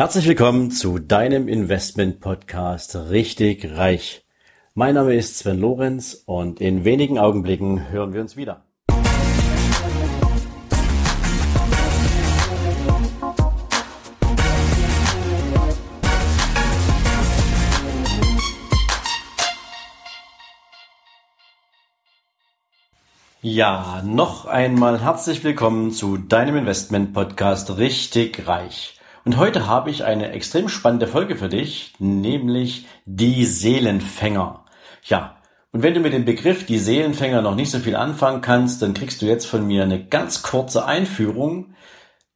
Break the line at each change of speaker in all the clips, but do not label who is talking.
Herzlich willkommen zu deinem Investment Podcast Richtig Reich. Mein Name ist Sven Lorenz und in wenigen Augenblicken hören wir uns wieder. Ja, noch einmal herzlich willkommen zu deinem Investment Podcast Richtig Reich. Und heute habe ich eine extrem spannende Folge für dich, nämlich die Seelenfänger. Ja, und wenn du mit dem Begriff die Seelenfänger noch nicht so viel anfangen kannst, dann kriegst du jetzt von mir eine ganz kurze Einführung.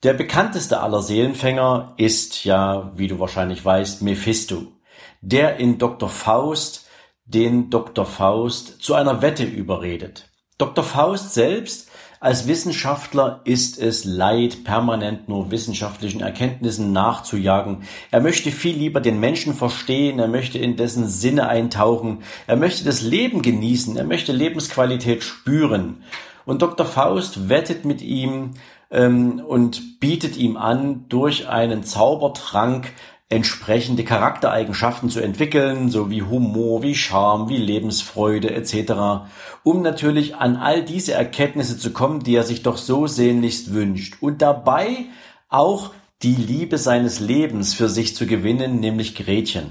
Der bekannteste aller Seelenfänger ist ja, wie du wahrscheinlich weißt, Mephisto, der in Dr. Faust den Dr. Faust zu einer Wette überredet. Dr. Faust selbst als Wissenschaftler ist es leid, permanent nur wissenschaftlichen Erkenntnissen nachzujagen. Er möchte viel lieber den Menschen verstehen, er möchte in dessen Sinne eintauchen, er möchte das Leben genießen, er möchte Lebensqualität spüren. Und Dr. Faust wettet mit ihm ähm, und bietet ihm an, durch einen Zaubertrank entsprechende Charaktereigenschaften zu entwickeln, so wie Humor, wie Charme, wie Lebensfreude etc., um natürlich an all diese Erkenntnisse zu kommen, die er sich doch so sehnlichst wünscht und dabei auch die Liebe seines Lebens für sich zu gewinnen, nämlich Gretchen.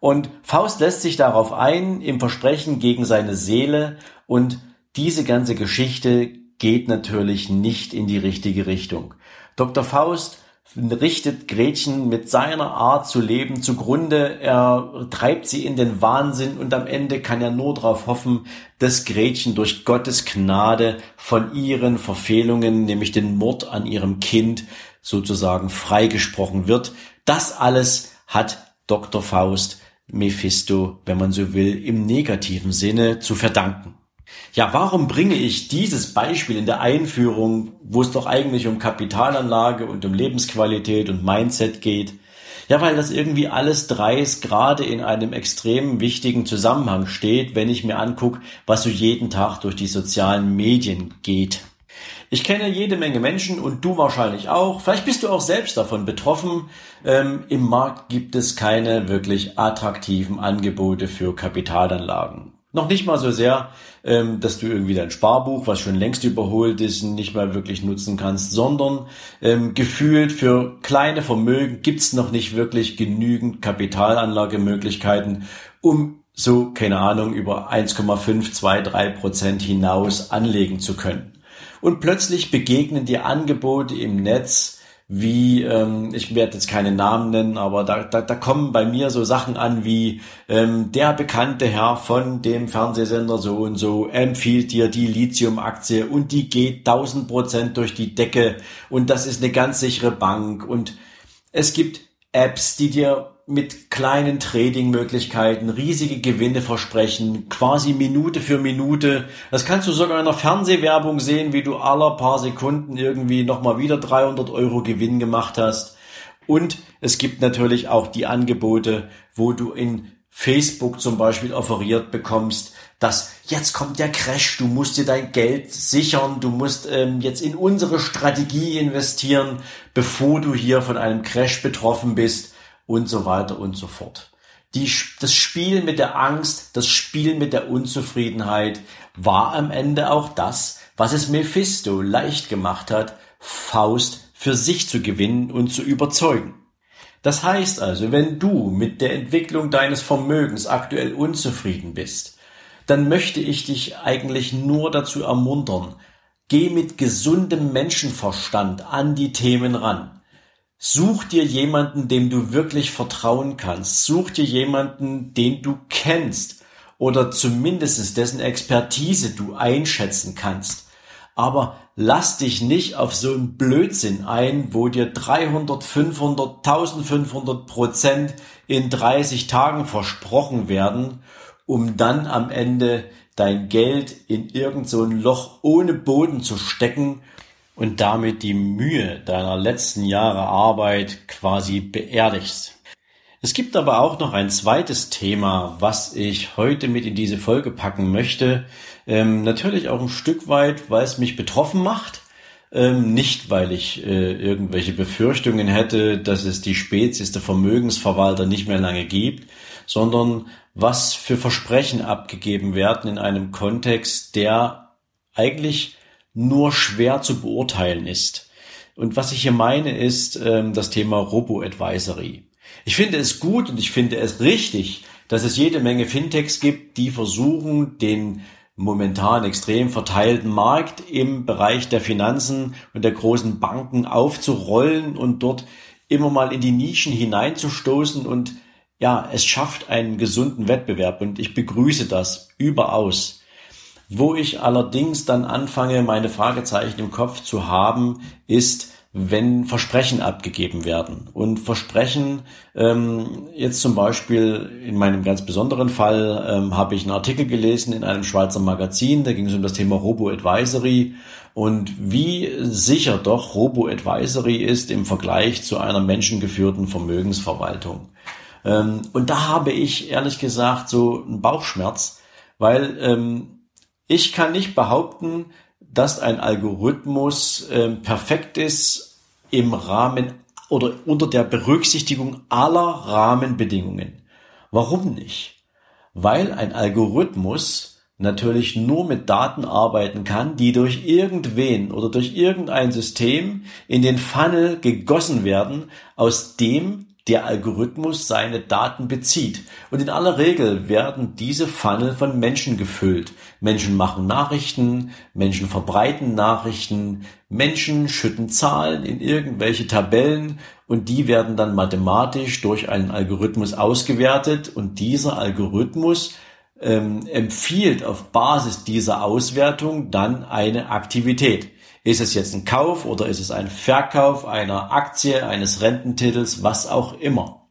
Und Faust lässt sich darauf ein, im Versprechen gegen seine Seele und diese ganze Geschichte geht natürlich nicht in die richtige Richtung. Dr. Faust richtet Gretchen mit seiner Art zu leben zugrunde. Er treibt sie in den Wahnsinn und am Ende kann er nur darauf hoffen, dass Gretchen durch Gottes Gnade von ihren Verfehlungen, nämlich den Mord an ihrem Kind, sozusagen freigesprochen wird. Das alles hat Dr. Faust Mephisto, wenn man so will, im negativen Sinne zu verdanken. Ja, warum bringe ich dieses Beispiel in der Einführung, wo es doch eigentlich um Kapitalanlage und um Lebensqualität und Mindset geht? Ja, weil das irgendwie alles dreis gerade in einem extrem wichtigen Zusammenhang steht, wenn ich mir angucke, was so jeden Tag durch die sozialen Medien geht. Ich kenne jede Menge Menschen und du wahrscheinlich auch. Vielleicht bist du auch selbst davon betroffen. Ähm, Im Markt gibt es keine wirklich attraktiven Angebote für Kapitalanlagen. Noch nicht mal so sehr, ähm, dass du irgendwie dein Sparbuch, was schon längst überholt ist, nicht mehr wirklich nutzen kannst, sondern ähm, gefühlt für kleine Vermögen gibt's noch nicht wirklich genügend Kapitalanlagemöglichkeiten, um so, keine Ahnung, über 1,5, 2, 3 Prozent hinaus anlegen zu können. Und plötzlich begegnen dir Angebote im Netz, wie, ähm, ich werde jetzt keine Namen nennen, aber da, da, da kommen bei mir so Sachen an wie ähm, der bekannte Herr von dem Fernsehsender so und so empfiehlt dir die Lithium-Aktie und die geht 1000 Prozent durch die Decke und das ist eine ganz sichere Bank und es gibt Apps, die dir mit kleinen Trading-Möglichkeiten riesige Gewinne versprechen, quasi Minute für Minute. Das kannst du sogar in der Fernsehwerbung sehen, wie du aller paar Sekunden irgendwie nochmal wieder 300 Euro Gewinn gemacht hast. Und es gibt natürlich auch die Angebote, wo du in Facebook zum Beispiel offeriert bekommst, dass jetzt kommt der Crash, du musst dir dein Geld sichern, du musst ähm, jetzt in unsere Strategie investieren, bevor du hier von einem Crash betroffen bist und so weiter und so fort. Die, das Spiel mit der Angst, das Spiel mit der Unzufriedenheit war am Ende auch das, was es Mephisto leicht gemacht hat, Faust für sich zu gewinnen und zu überzeugen. Das heißt also, wenn du mit der Entwicklung deines Vermögens aktuell unzufrieden bist, dann möchte ich dich eigentlich nur dazu ermuntern, geh mit gesundem Menschenverstand an die Themen ran. Such dir jemanden, dem du wirklich vertrauen kannst. Such dir jemanden, den du kennst oder zumindest dessen Expertise du einschätzen kannst. Aber lass dich nicht auf so einen Blödsinn ein, wo dir 300, 500, 1500 Prozent in 30 Tagen versprochen werden, um dann am Ende dein Geld in irgend so Loch ohne Boden zu stecken und damit die Mühe deiner letzten Jahre Arbeit quasi beerdigst. Es gibt aber auch noch ein zweites Thema, was ich heute mit in diese Folge packen möchte. Ähm, natürlich auch ein Stück weit, weil es mich betroffen macht. Ähm, nicht, weil ich äh, irgendwelche Befürchtungen hätte, dass es die Spezies der Vermögensverwalter nicht mehr lange gibt, sondern was für Versprechen abgegeben werden in einem Kontext, der eigentlich nur schwer zu beurteilen ist. Und was ich hier meine, ist ähm, das Thema Robo-Advisory. Ich finde es gut und ich finde es richtig, dass es jede Menge Fintechs gibt, die versuchen, den momentan extrem verteilten Markt im Bereich der Finanzen und der großen Banken aufzurollen und dort immer mal in die Nischen hineinzustoßen und ja, es schafft einen gesunden Wettbewerb und ich begrüße das überaus. Wo ich allerdings dann anfange, meine Fragezeichen im Kopf zu haben, ist, wenn Versprechen abgegeben werden. Und Versprechen, ähm, jetzt zum Beispiel in meinem ganz besonderen Fall, ähm, habe ich einen Artikel gelesen in einem Schweizer Magazin, da ging es um das Thema Robo-Advisory und wie sicher doch Robo-Advisory ist im Vergleich zu einer menschengeführten Vermögensverwaltung. Ähm, und da habe ich ehrlich gesagt so einen Bauchschmerz, weil ähm, ich kann nicht behaupten, dass ein Algorithmus äh, perfekt ist im Rahmen oder unter der Berücksichtigung aller Rahmenbedingungen. Warum nicht? Weil ein Algorithmus natürlich nur mit Daten arbeiten kann, die durch irgendwen oder durch irgendein System in den Funnel gegossen werden, aus dem der Algorithmus seine Daten bezieht. Und in aller Regel werden diese Funnel von Menschen gefüllt. Menschen machen Nachrichten, Menschen verbreiten Nachrichten, Menschen schütten Zahlen in irgendwelche Tabellen und die werden dann mathematisch durch einen Algorithmus ausgewertet und dieser Algorithmus ähm, empfiehlt auf Basis dieser Auswertung dann eine Aktivität. Ist es jetzt ein Kauf oder ist es ein Verkauf einer Aktie, eines Rententitels, was auch immer.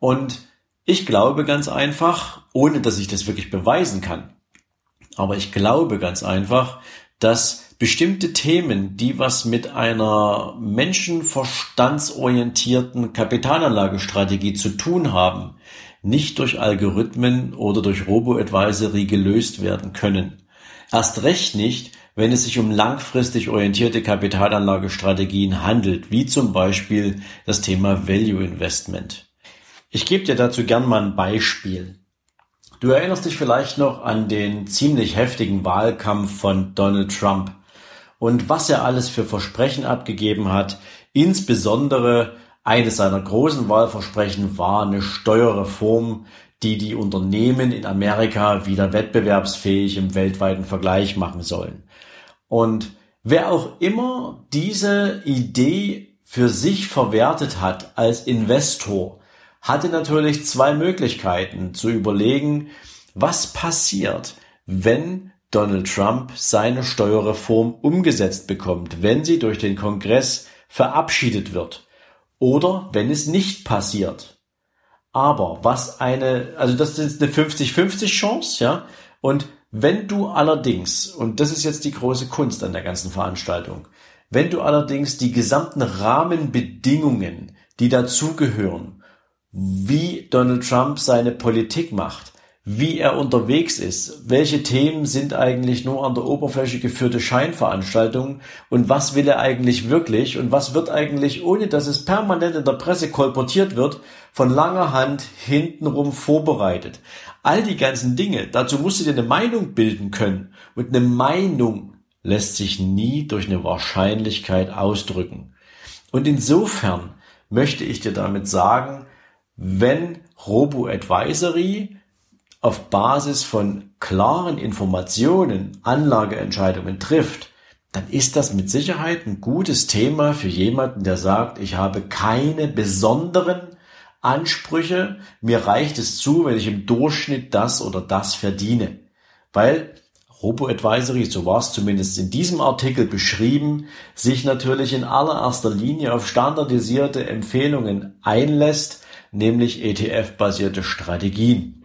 Und ich glaube ganz einfach, ohne dass ich das wirklich beweisen kann, aber ich glaube ganz einfach, dass bestimmte Themen, die was mit einer menschenverstandsorientierten Kapitalanlagestrategie zu tun haben, nicht durch Algorithmen oder durch Robo-Advisory gelöst werden können. Erst recht nicht, wenn es sich um langfristig orientierte Kapitalanlagestrategien handelt, wie zum Beispiel das Thema Value Investment. Ich gebe dir dazu gern mal ein Beispiel. Du erinnerst dich vielleicht noch an den ziemlich heftigen Wahlkampf von Donald Trump und was er alles für Versprechen abgegeben hat. Insbesondere eines seiner großen Wahlversprechen war eine Steuerreform, die die Unternehmen in Amerika wieder wettbewerbsfähig im weltweiten Vergleich machen sollen. Und wer auch immer diese Idee für sich verwertet hat als Investor, hatte natürlich zwei Möglichkeiten zu überlegen, was passiert, wenn Donald Trump seine Steuerreform umgesetzt bekommt, wenn sie durch den Kongress verabschiedet wird oder wenn es nicht passiert. Aber was eine, also das ist eine 50-50 Chance, ja, und wenn du allerdings, und das ist jetzt die große Kunst an der ganzen Veranstaltung, wenn du allerdings die gesamten Rahmenbedingungen, die dazugehören, wie Donald Trump seine Politik macht, wie er unterwegs ist, welche Themen sind eigentlich nur an der Oberfläche geführte Scheinveranstaltungen und was will er eigentlich wirklich und was wird eigentlich, ohne dass es permanent in der Presse kolportiert wird, von langer Hand hintenrum vorbereitet. All die ganzen Dinge, dazu musst du dir eine Meinung bilden können und eine Meinung lässt sich nie durch eine Wahrscheinlichkeit ausdrücken. Und insofern möchte ich dir damit sagen, wenn Robo-Advisory auf Basis von klaren Informationen Anlageentscheidungen trifft, dann ist das mit Sicherheit ein gutes Thema für jemanden, der sagt, ich habe keine besonderen Ansprüche, mir reicht es zu, wenn ich im Durchschnitt das oder das verdiene. Weil Robo-Advisory, so war es zumindest in diesem Artikel beschrieben, sich natürlich in allererster Linie auf standardisierte Empfehlungen einlässt, nämlich ETF-basierte Strategien.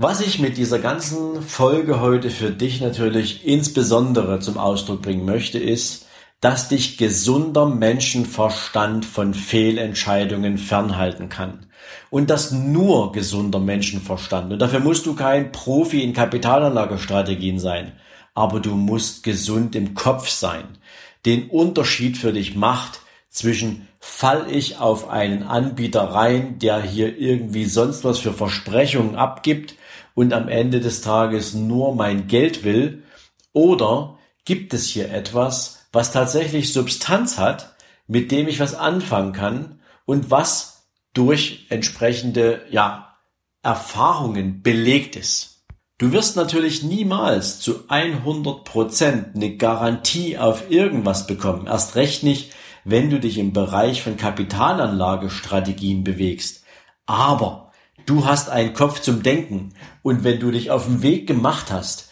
Was ich mit dieser ganzen Folge heute für dich natürlich insbesondere zum Ausdruck bringen möchte, ist, dass dich gesunder Menschenverstand von Fehlentscheidungen fernhalten kann. Und das nur gesunder Menschenverstand. Und dafür musst du kein Profi in Kapitalanlagestrategien sein. Aber du musst gesund im Kopf sein. den Unterschied für dich macht zwischen fall ich auf einen Anbieter rein, der hier irgendwie sonst was für Versprechungen abgibt und am Ende des Tages nur mein Geld will, oder gibt es hier etwas, was tatsächlich Substanz hat, mit dem ich was anfangen kann und was durch entsprechende, ja, Erfahrungen belegt ist. Du wirst natürlich niemals zu 100 Prozent eine Garantie auf irgendwas bekommen. Erst recht nicht, wenn du dich im Bereich von Kapitalanlagestrategien bewegst. Aber du hast einen Kopf zum Denken und wenn du dich auf den Weg gemacht hast,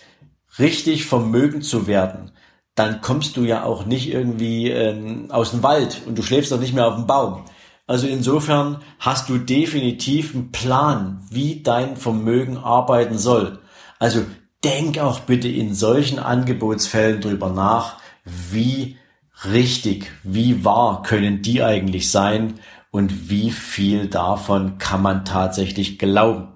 richtig vermögend zu werden, dann kommst du ja auch nicht irgendwie ähm, aus dem Wald und du schläfst doch nicht mehr auf dem Baum. Also insofern hast du definitiv einen Plan, wie dein Vermögen arbeiten soll. Also denk auch bitte in solchen Angebotsfällen drüber nach, wie richtig, wie wahr können die eigentlich sein und wie viel davon kann man tatsächlich glauben.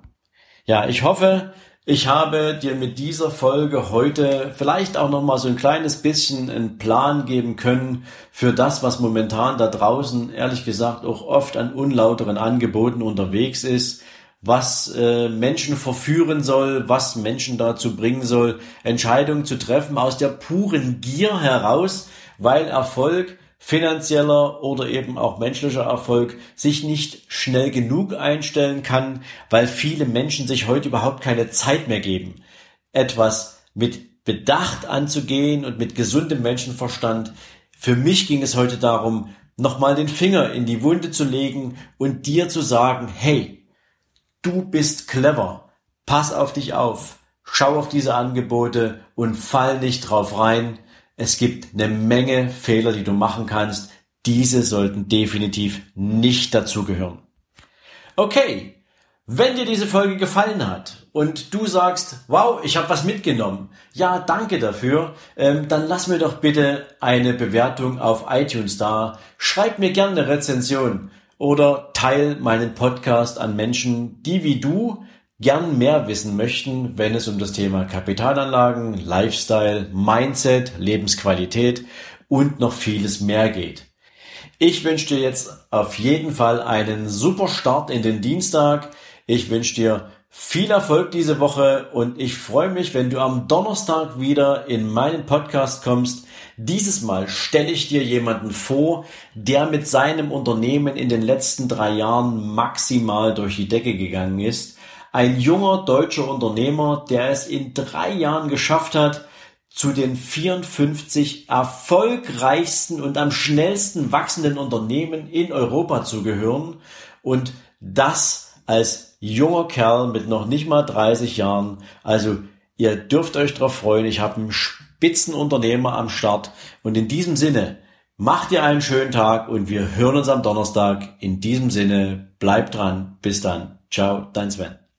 Ja, ich hoffe, ich habe dir mit dieser Folge heute vielleicht auch noch mal so ein kleines bisschen einen Plan geben können für das, was momentan da draußen ehrlich gesagt auch oft an unlauteren Angeboten unterwegs ist, was äh, Menschen verführen soll, was Menschen dazu bringen soll, Entscheidungen zu treffen aus der puren Gier heraus, weil Erfolg, finanzieller oder eben auch menschlicher Erfolg sich nicht schnell genug einstellen kann, weil viele Menschen sich heute überhaupt keine Zeit mehr geben, etwas mit Bedacht anzugehen und mit gesundem Menschenverstand. Für mich ging es heute darum, nochmal den Finger in die Wunde zu legen und dir zu sagen, hey, du bist clever, pass auf dich auf, schau auf diese Angebote und fall nicht drauf rein, es gibt eine Menge Fehler, die du machen kannst. Diese sollten definitiv nicht dazugehören. Okay, wenn dir diese Folge gefallen hat und du sagst, wow, ich habe was mitgenommen, ja, danke dafür, ähm, dann lass mir doch bitte eine Bewertung auf iTunes da. Schreib mir gerne eine Rezension oder teil meinen Podcast an Menschen, die wie du gern mehr wissen möchten, wenn es um das Thema Kapitalanlagen, Lifestyle, Mindset, Lebensqualität und noch vieles mehr geht. Ich wünsche dir jetzt auf jeden Fall einen super Start in den Dienstag. Ich wünsche dir viel Erfolg diese Woche und ich freue mich, wenn du am Donnerstag wieder in meinen Podcast kommst. Dieses Mal stelle ich dir jemanden vor, der mit seinem Unternehmen in den letzten drei Jahren maximal durch die Decke gegangen ist ein junger deutscher Unternehmer, der es in drei Jahren geschafft hat, zu den 54 erfolgreichsten und am schnellsten wachsenden Unternehmen in Europa zu gehören und das als junger Kerl mit noch nicht mal 30 Jahren. Also ihr dürft euch darauf freuen. Ich habe einen Spitzenunternehmer am Start und in diesem Sinne macht ihr einen schönen Tag und wir hören uns am Donnerstag. In diesem Sinne bleibt dran. Bis dann. Ciao, dein Sven.